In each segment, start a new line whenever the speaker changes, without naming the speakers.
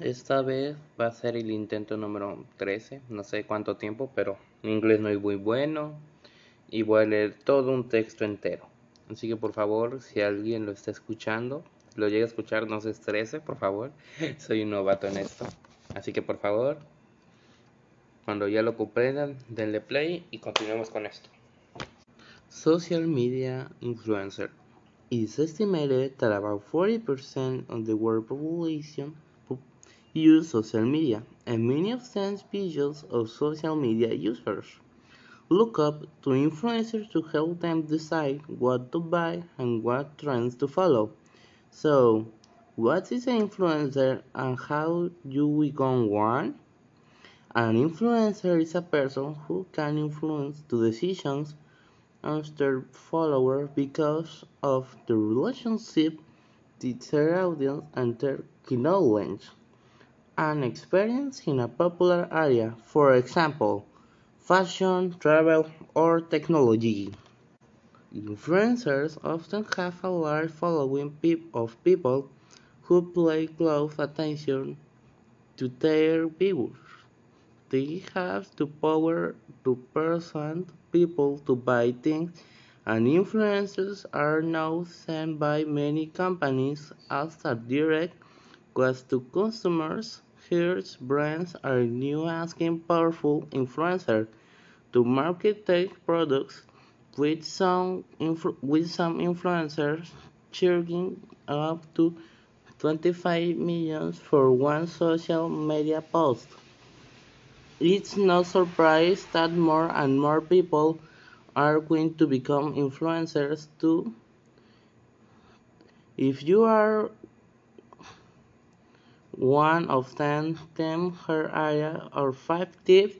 Esta vez va a ser el intento número 13, no sé cuánto tiempo, pero inglés no es muy bueno y voy a leer todo un texto entero. Así que por favor, si alguien lo está escuchando, lo llega a escuchar, no se estrese, por favor. Soy un novato en esto. Así que por favor, cuando ya lo comprendan, denle play y continuemos con esto. Social media influencer. Is estimated that about 40% of the world population use social media, and many of them visuals of social media users look up to influencers to help them decide what to buy and what trends to follow. So, what is an influencer and how do we become one? An influencer is a person who can influence the decisions of their followers because of the relationship with their audience and their knowledge and experience in a popular area, for example, fashion, travel, or technology. Influencers often have a large following of people who pay close attention to their viewers. They have the power to persuade people to buy things, and influencers are now seen by many companies as a direct quest to consumers Here's brands are new asking powerful influencers to market their products with some with some influencers charging up to 25 million for one social media post. It's no surprise that more and more people are going to become influencers too. If you are one of them them her area or five tips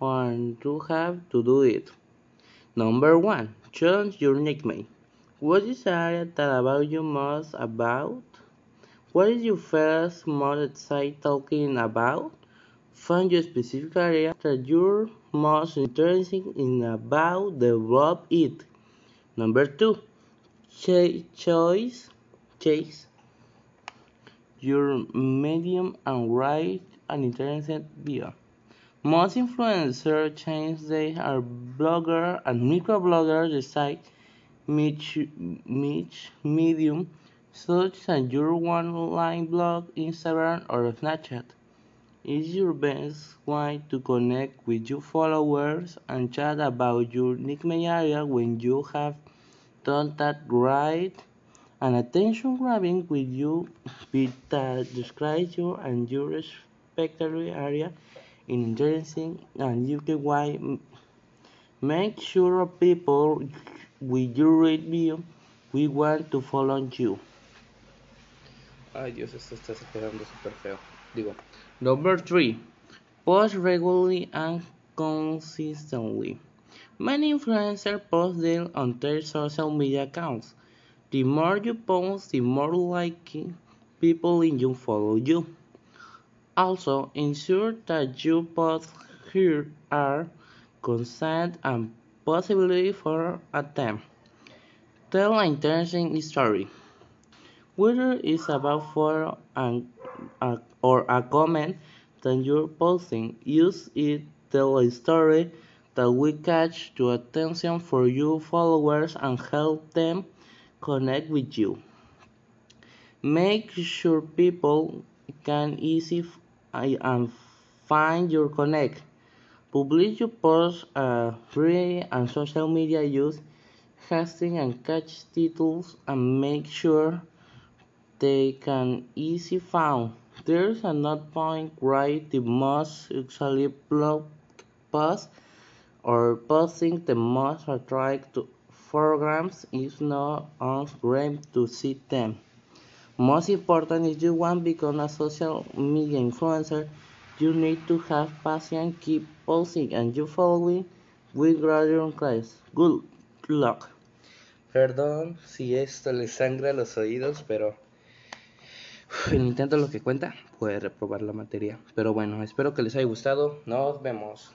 on you have to do it. Number one, change your nickname. What is the area that about you most about? What is your first most excited talking about? Find your specific area that you're most interested in about develop it. Number two, ch choice chase your medium and write an interesting bio. Most influencers change they are blogger and microblogger decide niche, niche medium such as your one-line blog, Instagram, or Snapchat. Is your best way to connect with your followers and chat about your nickname area when you have done that right and attention grabbing with you bit that describes you and your respective area in interesting and you can why make sure people with your review we want to follow you. Ay Dios, esto está quedando super feo. Digo, number three, post regularly and consistently. Many influencers post them on their social media accounts the more you post, the more likely people in you follow you. Also, ensure that you post here are consent and possibility for a time. Tell an interesting story. Whether it's about and uh, or a comment that you're posting, use it tell a story that will catch the attention for your followers and help them connect with you. Make sure people can easily and find your connect. Publish your posts uh, free and social media use hashtag and catch titles and make sure they can easily found. There's another point write the most usually blog post or posting the most attractive programs is not on great to see them. Most important if you want become a social media influencer, you need to have passion, keep posting, and you following with gradual class. Good luck. Perdón si esto le sangra los oídos, pero el intento lo que cuenta, puede reprobar la materia. Pero bueno, espero que les haya gustado. Nos vemos.